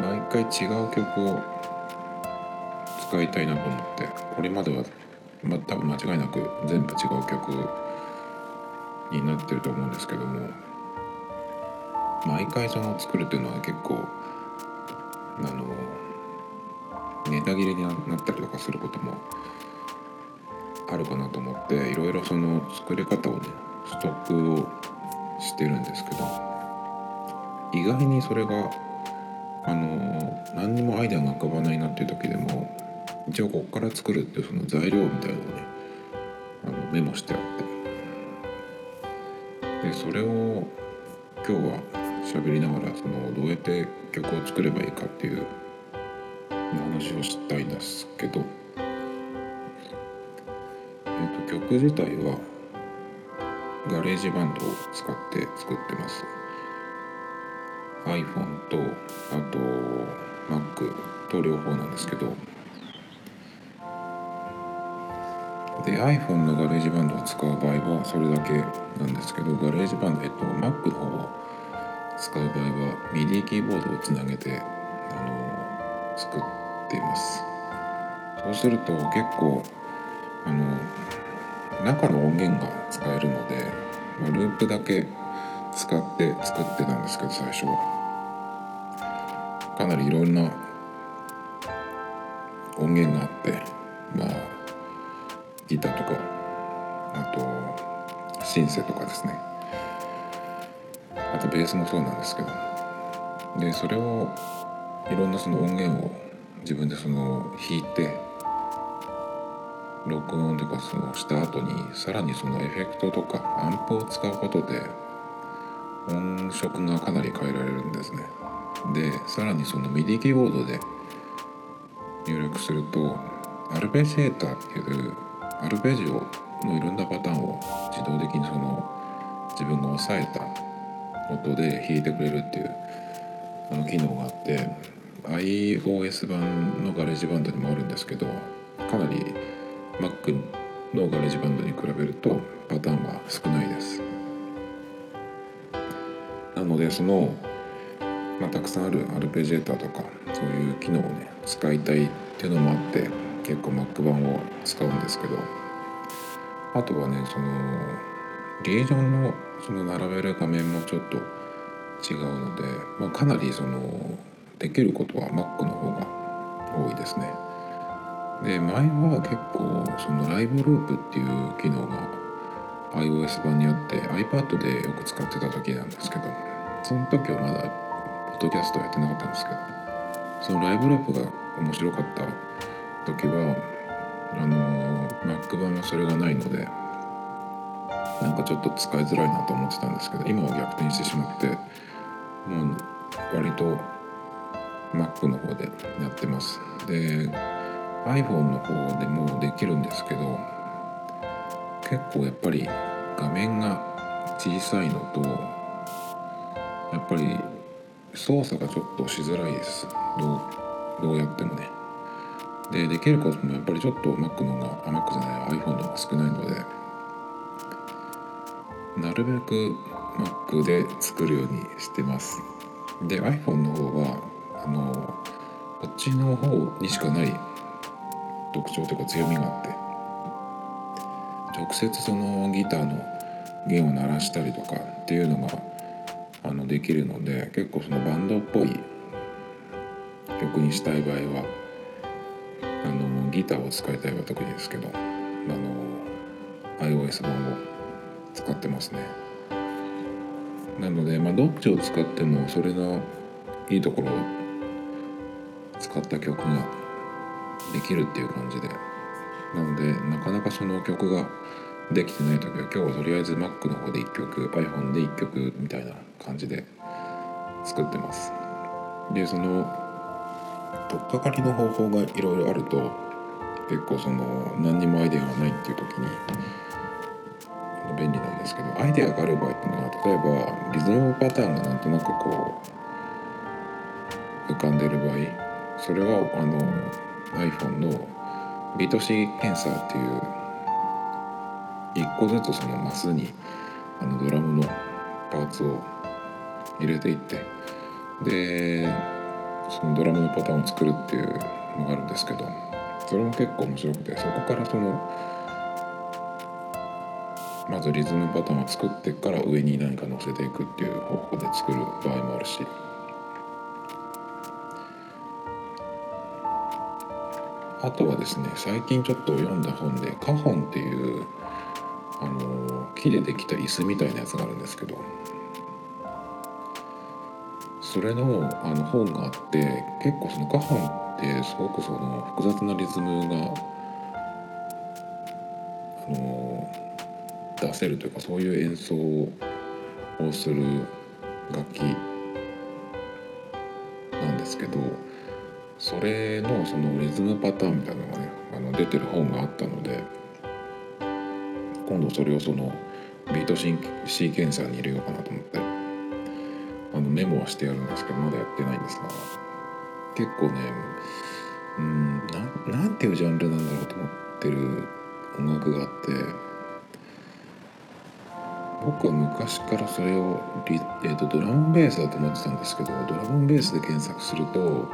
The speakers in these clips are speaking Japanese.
毎回違う曲を使いたいなと思って。これまでは、まあ、多分間違いなく全部違う曲になってると思うんですけども。毎回その作るっていうのは結構あのネタ切れになったりとかすることもあるかなと思っていろいろその作り方をねストックをしてるんですけど意外にそれがあの何にもアイデアが浮かばないなっていう時でも一応ここから作るっていうその材料みたいなのをねあのメモしてあって。でそれを今日は喋りながらそのどうやって曲を作ればいいかっていう話をしたいんですけど、えっと、曲自体はガレージバンドを使って作ってます。iPhone とあと Mac と両方なんですけどで iPhone のガレージバンドを使う場合はそれだけなんですけどガレージバンドえっと Mac の方を使う場合は MIDI キーボードをつなげてあの作っています。そうすると結構あの中の音源が使えるので、まあ、ループだけ使って作ってたんですけど最初は。かなりいろんな音源があってまあギターとかあとシンセとかですね。あとベースもそうなんですけど。でそれをいろんなその音源を自分でその弾いて録音とかそのした後にさらにそのエフェクトとかアンプを使うことで音色がかなり変えられるんですね。でさらにその MIDI キーボードで入力するとアルペジエーターっていうアルペジオのいろんなパターンを自動的にその自分が押さえた音で弾いてくれるっていうあの機能があって iOS 版のガレージバンドにもあるんですけどかなり Mac のガレージバンドに比べるとパターンは少ないです。なのでその、まあ、たくさんあるアルペジエーターとかそういう機能をね使いたいっていうのもあって結構 Mac 版を使うんですけどあとはねそのリージョンのその並べる画面もちょっと違うので、まあ、かなりそのできることは Mac の方が多いですね。で前は結構そのライブループっていう機能が iOS 版にあって iPad でよく使ってた時なんですけどその時はまだッドキャストやってなかったんですけどそのライブループが面白かった時はあの Mac 版はそれがないのでなんかちょっと使いづらいなと思ってたんですけど今は逆転してしまってもう割と Mac の方でやってます。で iPhone の方でもできるんですけど結構やっぱり画面が小さいのとやっぱり操作がちょっとしづらいです。どうどうやってもね。でできることもやっぱりちょっと Mac の方が Mac じゃない iPhone の方が少ないので。なるべく Mac で作るようにしてます。で iPhone の方はあのこっちの方にしかない。特徴というか強みがあって。直接そのギターの弦を鳴らしたりとかっていうのがあのできるので結構そのバンドっぽい曲にしたい場合はあのギターを使いたいは特にですけどあの iOS 版を使ってますね。なので、まあ、どっちを使ってもそれのいいところを使った曲ができるっていう感じで。なのでなかなかその曲ができてない時は今日はとりあえず Mac の方で1曲 iPhone で1曲みたいな感じで作ってます。でその取っかかりの方法がいろいろあると結構その何にもアイデアがないっていう時に便利なんですけどアイデアがある場合っていうのは例えばリズムパターンがなんとなくこう浮かんでる場合それはあの iPhone のビートシーケンサーっていう一個ずつそのマスにあのドラムのパーツを入れていってでそのドラムのパターンを作るっていうのがあるんですけどそれも結構面白くてそこからそのまずリズムパターンを作ってから上に何か乗せていくっていう方法で作る場合もあるし。あとはですね最近ちょっと読んだ本でカホンっていうあの木でできた椅子みたいなやつがあるんですけどそれのあの本があって結構そのカホンってすごくその複雑なリズムがあの出せるというかそういう演奏をする楽器なんですけどそれのそのリズムパターンみたいなのがねあの出てる本があったので今度それをそのビートシーケンサーに入れようかなと思って。あのメモはしてやるんですけどまだやってないんですが。結構ねうんななんていうジャンルなんだろうと思ってる音楽があって。僕は昔からそれをリ、えーと、ドラムベースだと思ってたんですけどドラムベースで検索すると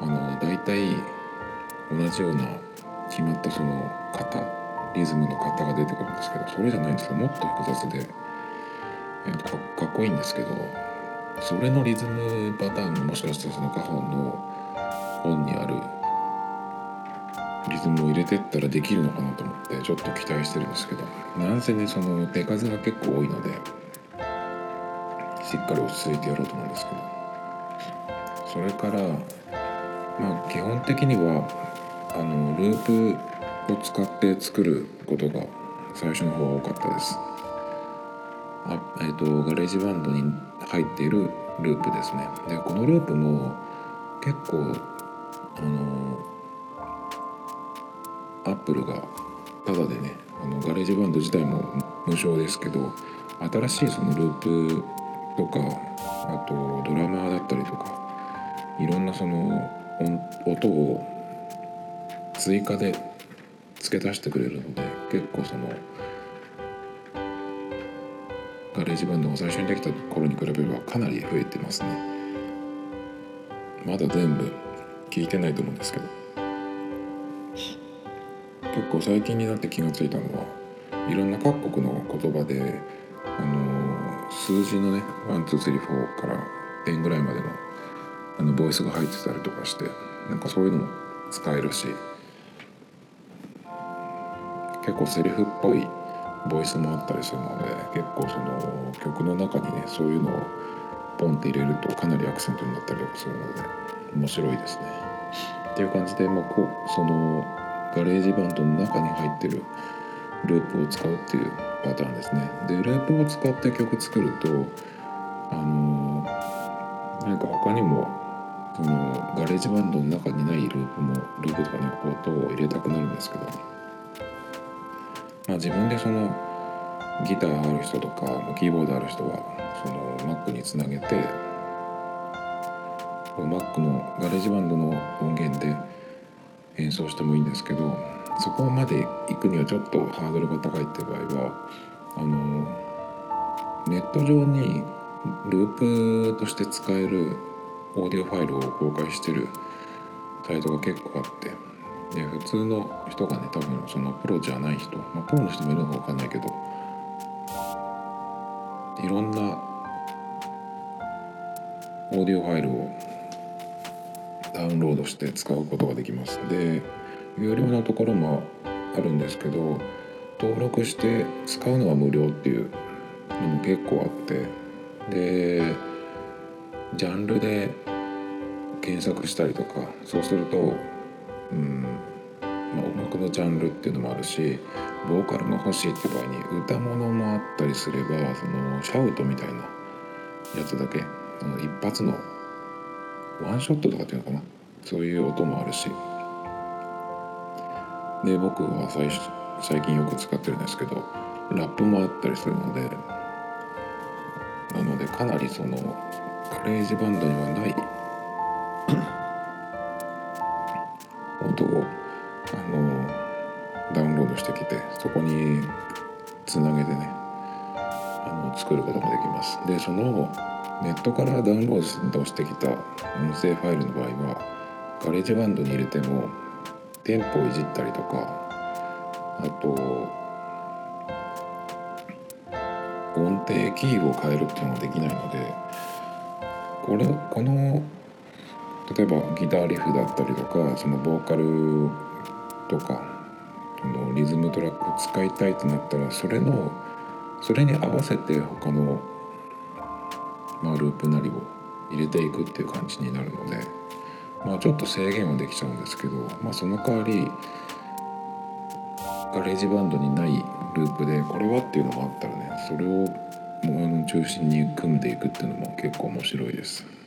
あの大体同じような決まったその型リズムの型が出てくるんですけどそれじゃないんですよ。もっと複雑で、えー、かかっこいいんですけどそれのリズムパターンがもしかしたらそのカホンの本にあるリズムを入れてったらできるのかなと思ってちょっと期待してるんですけどなんせねその手数が結構多いのでしっかり落ち着いてやろうと思うんですけど。それからまあ基本的にはあのループを使って作ることが最初の方が多かったです。あえっ、ー、とガレージバンドに入っているループですね。でこのループも結構あのアップルがただでねあのガレージバンド自体も無償ですけど新しいそのループとかあとドラマーだったりとかいろんなその音を追加で付け足してくれるので結構そのガレージバンドが最初にできた頃に比べればかなり増えてますね。まだ全部聞いてないと思うんですけど。結構最近になって気が付いたのはいろんな各国の言葉で、あの数字のね1234から10ぐらいまでのあのボイスが入ってたりとかしてなんかそういうのも使えるし結構セリフっぽいボイスもあったりするので結構その曲の中にねそういうのをポンって入れるとかなりアクセントになったりとかするので面白いですね。っていう感じで、まあ、こうそのガレージバンドの中に入ってるループを使うっていうパターンですねでループを使って曲作るとあの何か他にもそのガレージバンドの中にないループもループとかに音を入れたくなるんですけど、まあ、自分でそのギターある人とかキーボードある人はその Mac につなげて Mac のガレージバンドの音源で演奏してもいいんですけどそこまで行くにはちょっとハードルが高いっていう場合はあのネット上にループとして使えるオーディオファイルを公開してるサイトが結構あってで普通の人がね多分そのプロじゃない人、まあ、プロの人もいるのか分かんないけどいろんなオーディオファイルをダウンロードして使うことができます。で有料のところもあるんですけど登録して使うのは無料っていうのも結構あってでジャンルで検索したりとかそうすると、うん。まあ、音楽のジャンルっていうのもあるしボーカルが欲しいって場合に歌物もあったりすればそのシャウトみたいなやつだけ一発のワンショットとかっていうのかな？そういう音もあるし。で僕は最最近よく使ってるんですけどラップもあったりするのでなのでかなりそのガレージバンドにはない音をあのダウンロードしてきてそこにつなげてねあの作ることができます。でそのネットからダウンロードしてきた音声ファイルの場合はガレージバンドに入れてもテンポをいじったりとかあと音程キーを変えるっていうのができないのでこれこの例えばギターリフだったりとかそのボーカルとかのリズムトラック使いたいとなったらそれのそれに合わせて他の、まあ、ループなりを入れていくっていう感じになるので、まあ、ちょっと制限はできちゃうんですけど、まあ、その代わりガレージバンドにないループでこれはっていうのがあったらねそれをもの中心に組んでいくっていうのも結構面白いです。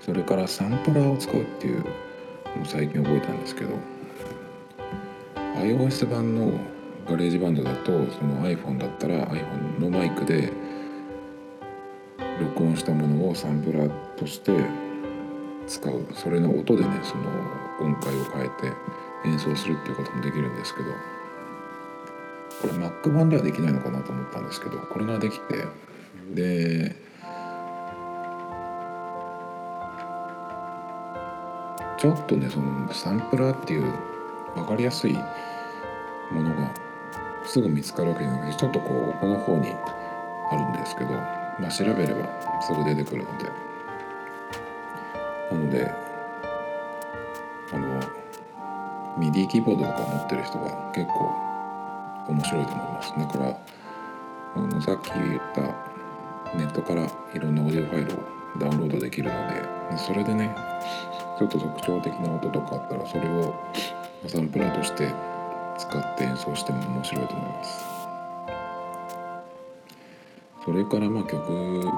それからサンプラーを使うっていうのを最近覚えたんですけど iOS 版のガレージバンドだとその iPhone だったら iPhone のマイクで録音したものをサンプラーとして使う。それの音でねその音階を変えて演奏するっていうこともできるんですけどこれ Mac 版ではできないのかなと思ったんですけどこれができてでちょっとねそのサンプラーっていう分かりやすいものがすぐ見つかるわけじゃなくてちょっとこうこの方にあるんですけど、まあ、調べればすぐ出てくるので。なのであのミディキーボードとか持ってる人は結構面白いと思います。だからあのさっき言ったネットからいろんなオーディオファイルをダウンロードできるのでそれでねちょっと特徴的な音とかあったらそれをサンプラーとして使って演奏しても面白いと思います。それからまあ曲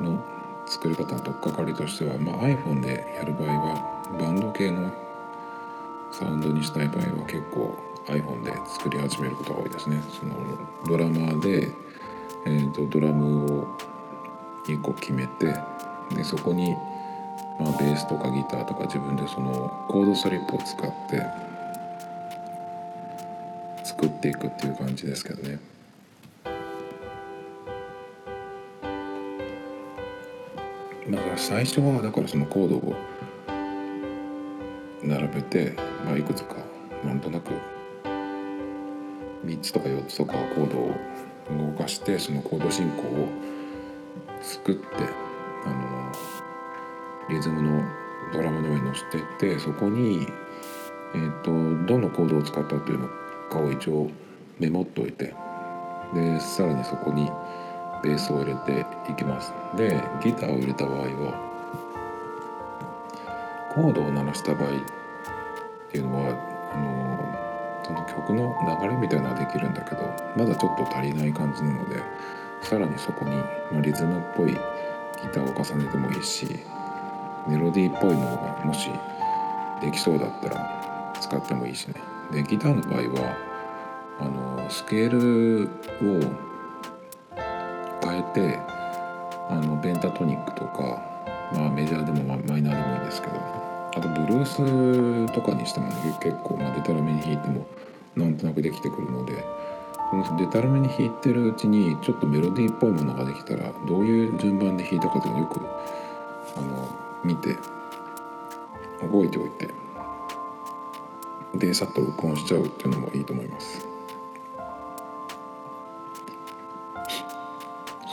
の作り方の取っかかりとしては、まあ、iPhone でやる場合はバンド系のサウンドにしたい場合は結構 iPhone で作り始めることが多いですね。そのドラマーで、えーと、ドラムを1個決めてでそこに、まあ、ベースとかギターとか自分でそのコードスリップを使って作っていくっていう感じですけどね。だから最初はだからそのコードを並べて、まあ、いくつかなんとなく3つとか4つとかコードを動かしてそのコード進行を作ってあのリズムのドラムの上に乗せていってそこに、えーと、どのコードを使ったっていうのかを一応メモっておいてでさらにそこにベースを入れていきます。でギターを入れた場合はコードを鳴らした場合っていうのはあのその曲の流れみたいなのはできるんだけどまだちょっと足りない感じなのでさらにそこに、まリズムっぽいギターを重ねてもいいしメロディーっぽいのがもしできそうだったら使ってもいいしね。でギターの場合はあのスケールを変えてあのペンタトニックとか、まあ、メジャーでもマイナーでもいいんですけどあとブルースとかにしても、ね、結構、まあ、デタラメに弾いてもなんとなくできてくるのでそのデタラメに弾いてるうちにちょっとメロディーっぽいものができたらどういう順番で弾いたかというのをよくあの見て覚えておいてでさっと録音しちゃうっていうのもいいと思います。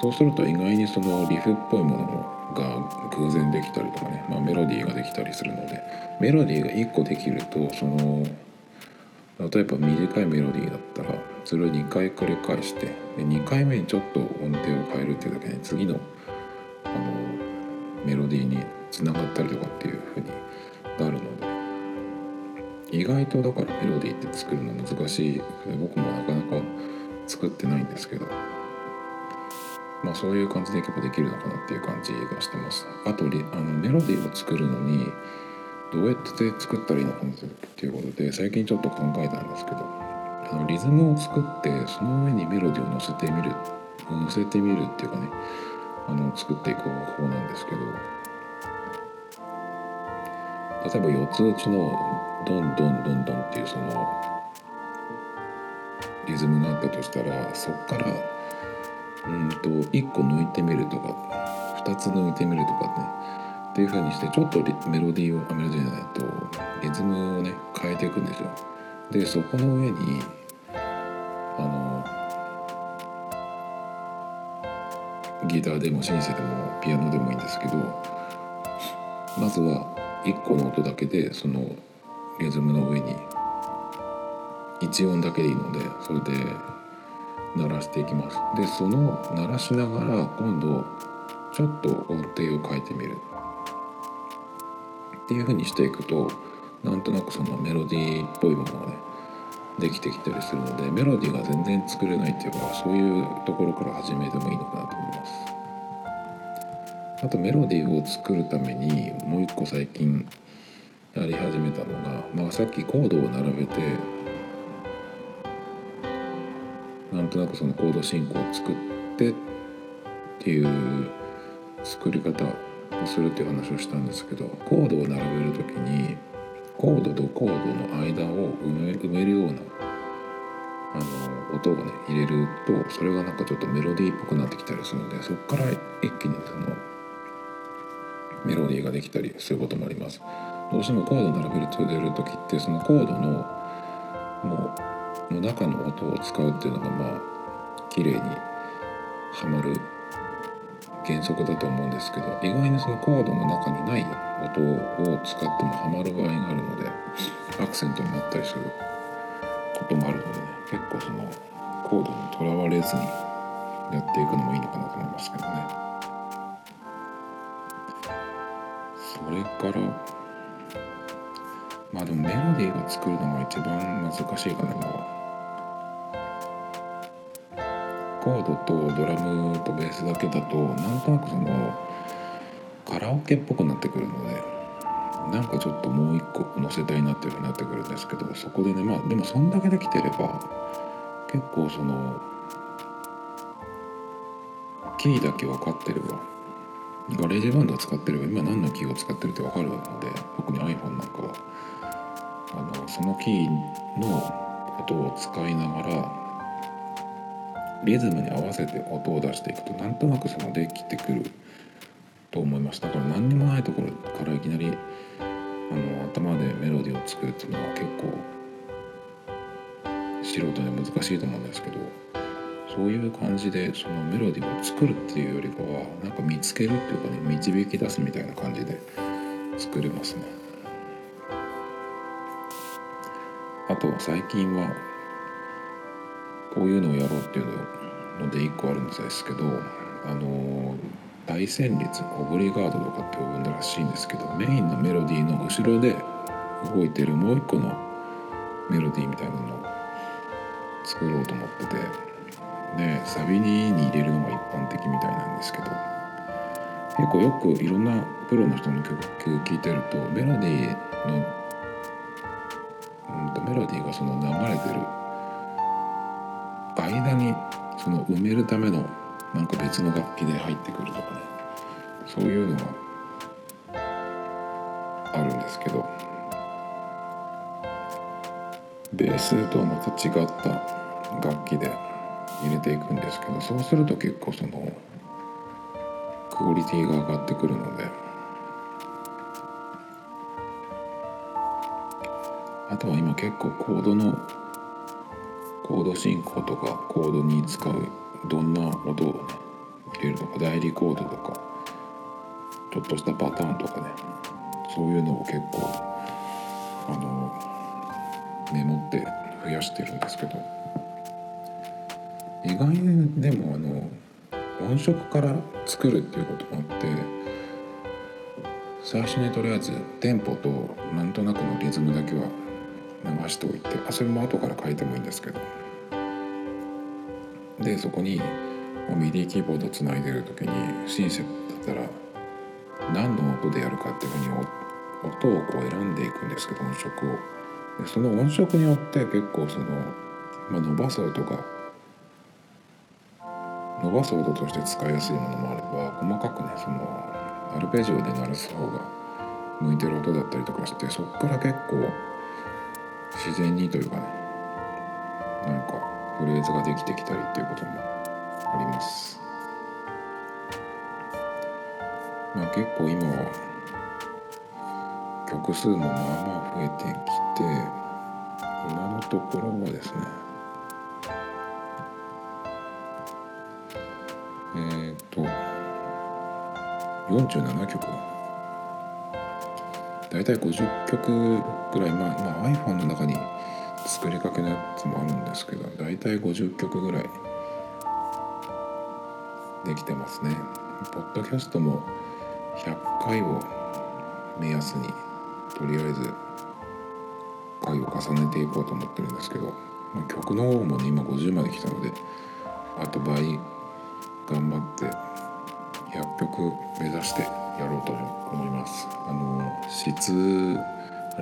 そうすると意外にそのリフっぽいものが偶然できたりとかね、まあ、メロディーができたりするのでメロディーが1個できるとその例えば短いメロディーだったらそれを2回繰り返してで2回目にちょっと音程を変えるっていうだけで次のあのメロディーにつながったりとかっていう風になるので意外とだからメロディーって作るの難しい僕もなかなか作ってないんですけどまあ、そういう感じでいけばできるのかなっていう感じがしてます。あとあのメロディーを作るのにどうやって作ったらいいのかなっていうことで最近ちょっと考えたんですけどあのリズムを作ってその上にメロディーを乗せてみる乗せてみるっていうかねあの作っていく方法なんですけど例えば4つ打ちのドンドンドンドンっていうそのリズムがあったとしたらそっからうんと1個抜いてみるとか2つ抜いてみるとかねっていう風にしてちょっとメロディーをあメロディーじゃないとリズムをね変えていくんですよ。でそこの上にあのギターでもシンセでもピアノでもいいんですけどまずは1個の音だけでそのリズムの上に1音だけでいいのでそれで鳴らしていきます。でその鳴らしながら今度ちょっと音程を変えてみる。っていう風にしていくとなんとなくそのメロディーっぽいものがねできてきたりするのでメロディーが全然作れないっていうかそういうところから始めてもいいのかなと思います。あとメロディーを作るためにもう一個最近やり始めたのが、まあ、さっきコードを並べてなんとなくそのコード進行を作ってっていう作り方をするっていう話をしたんですけどコードを並べる時にコードとコードの間を埋め埋めるようなあの音をね入れるとそれがなんかちょっとメロディーっぽくなってきたりするのでそこから一気にそのメロディーができたりすることもあります。どうしてもコード並べると出る時ってそのコードのもうの中の音を使うっていうのがまあ綺麗にはまる原則だと思うんですけど意外にそのコードの中にない音を使ってもハマる場合があるのでアクセントになったりすることもあるのでね結構そのコードにとらわれずにやっていくのもいいのかなと思いますけどねそれからまあでもメロディーを作るのが一番難しいかなコードとドラムとベースだけだとなんとなくそのカラオケっぽくなってくるのでなんかちょっともう一個載せたいなっていうふうになってくるんですけどそこでねまあでもそんだけできてれば結構そのキーだけ分かってればガレージバンドを使ってれば今何のキーを使ってるって分かるので特に iPhone なんかは。あのそのキーの音を使いながらリズムに合わせて音を出していくとなんとなくそのできてくると思います。だから何にもないところからいきなりあの頭でメロディーを作るっていうのは結構素人には難しいと思うんですけどそういう感じでそのメロディーを作るっていうよりかはなんか見つけるっていうかね導き出すみたいな感じで作れますね。あと最近はこういうのをやろうっていうので1個あるんですけどあの大旋律オブリガードとかって呼ぶんだらしいんですけどメインのメロディーの後ろで動いてるもう一個のメロディーみたいなのを作ろうと思ってて。でサビに入れるのが一般的みたいなんですけど。結構よくいろんなプロの人の曲聴いてるとメロディーの、うん、とメロディーがその流れてる。間にその埋めるためのなんか別の楽器で入ってくるとかね。そういうのがあるんですけど。ベースとはまた違った楽器で。入れていくんですけどそうすると結構そのクオリティが上がってくるので。あとは今結構コードのコード進行とかコードに使うどんな音を入れるとか代理コードとかちょっとしたパターンとかね。そういうのを結構あのメモって増やしてるんですけど。意外にでもあの音色から作るっていうこともあって最初にとりあえずテンポとなんとなくのリズムだけは流しておいてあそれも後から書いてもいいんですけど。でそこにミディキーボードつないでる時にシンセだったら何の音でやるかっていうふうに音をこう選んでいくんですけど音色を。でその音色によって結構そのまあ、伸ばす音が伸ばす音として使いやすいものもあれば細かくねそのアルペジオで鳴らす方が向いてる音だったりとかしてそこから結構自然にというかねなんかフレーズができてきたりっていうこともあります。まあ結構今は曲数もまあまあ増えてきて今のところはですね47曲大体50曲ぐらい、まあ、まあ、iPhone の中に作りかけのやつもあるんですけど大体50曲ぐらいできてますね。ポッドキャストも100回を目安にとりあえず回を重ねていこうと思ってるんですけど、ま、曲の方もね今50まで来たのであと倍頑張って曲目指してやろうと思います。あの質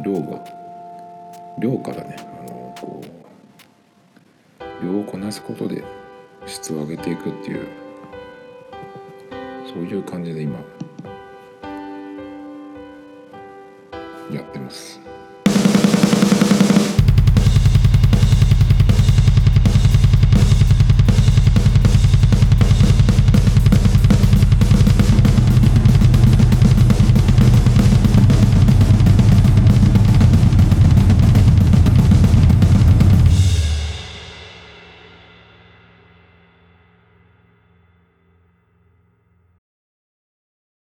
量が量からねあのこう量をこなすことで質を上げていくっていうそういう感じで今やってます。